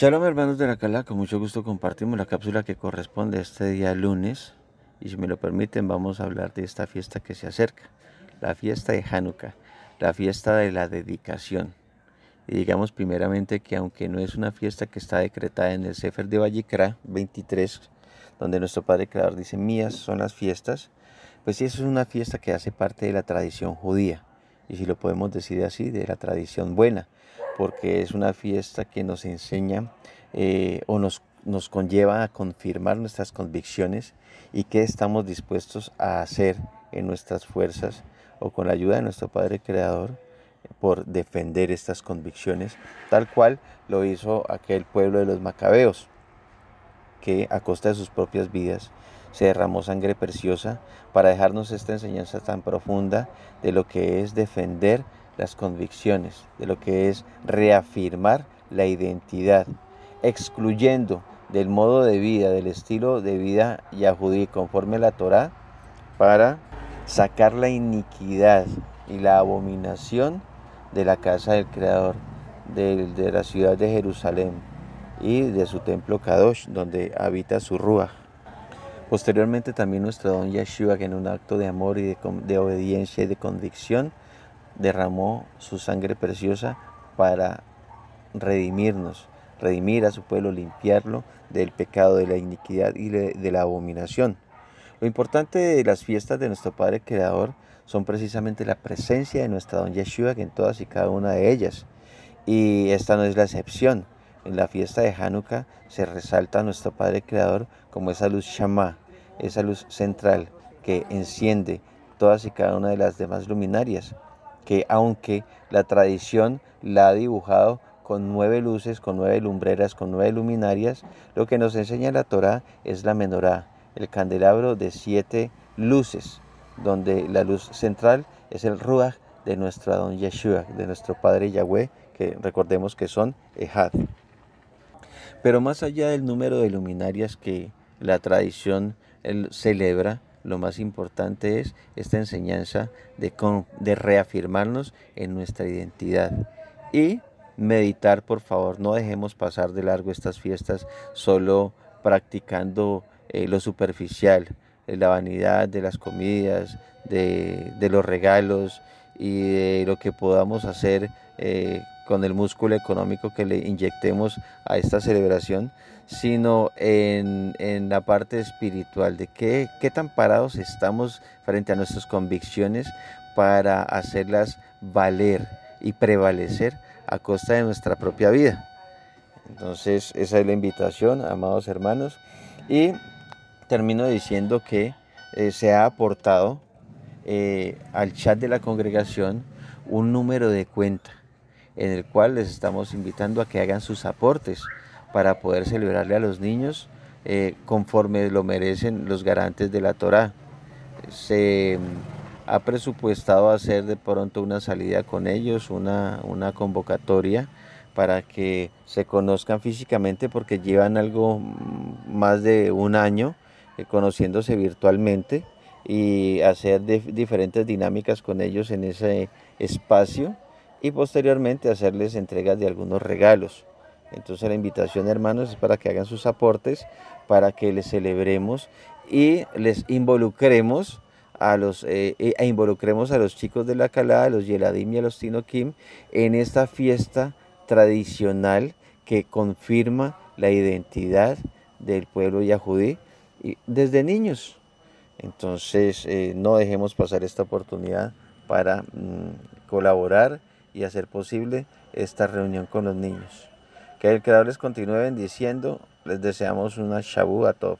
Shalom hermanos de la Cala, con mucho gusto compartimos la cápsula que corresponde a este día lunes y si me lo permiten vamos a hablar de esta fiesta que se acerca, la fiesta de Hanukkah, la fiesta de la dedicación. Y digamos primeramente que aunque no es una fiesta que está decretada en el Sefer de Vallicra 23, donde nuestro Padre Creador dice mías son las fiestas, pues sí, eso es una fiesta que hace parte de la tradición judía, y si lo podemos decir así, de la tradición buena porque es una fiesta que nos enseña eh, o nos, nos conlleva a confirmar nuestras convicciones y qué estamos dispuestos a hacer en nuestras fuerzas o con la ayuda de nuestro Padre Creador por defender estas convicciones, tal cual lo hizo aquel pueblo de los macabeos, que a costa de sus propias vidas se derramó sangre preciosa para dejarnos esta enseñanza tan profunda de lo que es defender las convicciones, de lo que es reafirmar la identidad, excluyendo del modo de vida, del estilo de vida yahudí conforme a la Torah, para sacar la iniquidad y la abominación de la casa del Creador, de, de la ciudad de Jerusalén y de su templo Kadosh, donde habita su Ruach. Posteriormente también nuestro don Yeshua, que en un acto de amor y de, obediencia y de convicción, derramó su sangre preciosa para redimirnos, redimir a su pueblo, limpiarlo del pecado, de la iniquidad y de, la abominación. Lo importante de las fiestas de nuestro Padre Creador son precisamente la presencia de nuestra Don Yeshua en todas y cada una de ellas. Y esta no es la excepción. En la fiesta de Hanukkah se resalta a nuestro Padre Creador como esa luz Shama, esa luz central que enciende todas y cada una de las demás luminarias que aunque la tradición la ha dibujado con nueve luces, con nueve lumbreras, con nueve luminarias, lo que nos enseña la Torah es la menorá, el candelabro de siete luces, donde la luz central es el ruach de nuestro Adón Yeshua, de nuestro Padre Yahweh, que recordemos que son Ehad. Pero más allá del número de luminarias que la tradición celebra, lo más importante es esta enseñanza de, reafirmarnos en nuestra identidad y meditar, por favor, no dejemos pasar de largo estas fiestas solo practicando eh, lo superficial, eh, la vanidad de las comidas, de, los regalos y de lo que podamos hacer eh, con el músculo económico que le inyectemos a esta celebración, sino en, la parte espiritual, de qué, qué tan parados estamos frente a nuestras convicciones para hacerlas valer y prevalecer a costa de nuestra propia vida. Entonces, esa es la invitación, amados hermanos. Y termino diciendo que eh, se ha aportado eh, al chat de la congregación un número de cuenta en el cual les estamos invitando a que hagan sus aportes para poder celebrarle a los niños eh, conforme lo merecen los garantes de la Torah. Se mm, ha presupuestado hacer de pronto una salida con ellos, una, una convocatoria para que se conozcan físicamente porque llevan algo mm, más de un año eh, conociéndose virtualmente y hacer diferentes dinámicas con ellos en ese espacio y posteriormente hacerles entregas de algunos regalos. Entonces la invitación hermanos es para que hagan sus aportes, para que les celebremos y les involucremos a los, eh, eh, e involucremos a los chicos de la Calada, a los Yeladim y a los Tinokim en esta fiesta tradicional que confirma la identidad del pueblo yahudí desde niños. Entonces eh, no dejemos pasar esta oportunidad para mm, colaborar y hacer posible esta reunión con los niños. Que el Creador les continúe bendiciendo. Les deseamos una Shabu a todos.